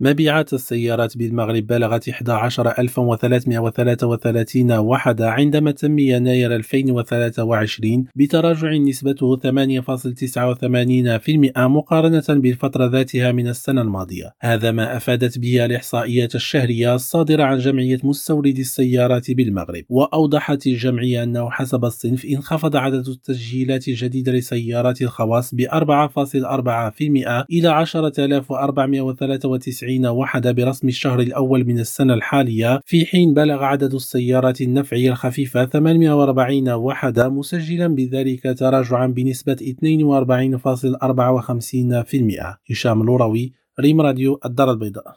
مبيعات السيارات بالمغرب بلغت 11333 وحدة عندما تم يناير 2023 بتراجع نسبته 8.89% مقارنة بالفترة ذاتها من السنة الماضية. هذا ما أفادت به الإحصائيات الشهرية الصادرة عن جمعية مستوردي السيارات بالمغرب وأوضحت الجمعية أنه حسب الصنف انخفض عدد التسجيلات الجديدة لسيارات الخواص ب 4.4% إلى 10493 وحدة برسم الشهر الأول من السنة الحالية في حين بلغ عدد السيارات النفعية الخفيفة 840 وحدة مسجلا بذلك تراجعا بنسبة 42.54% هشام لوروي ريم راديو الدار البيضاء.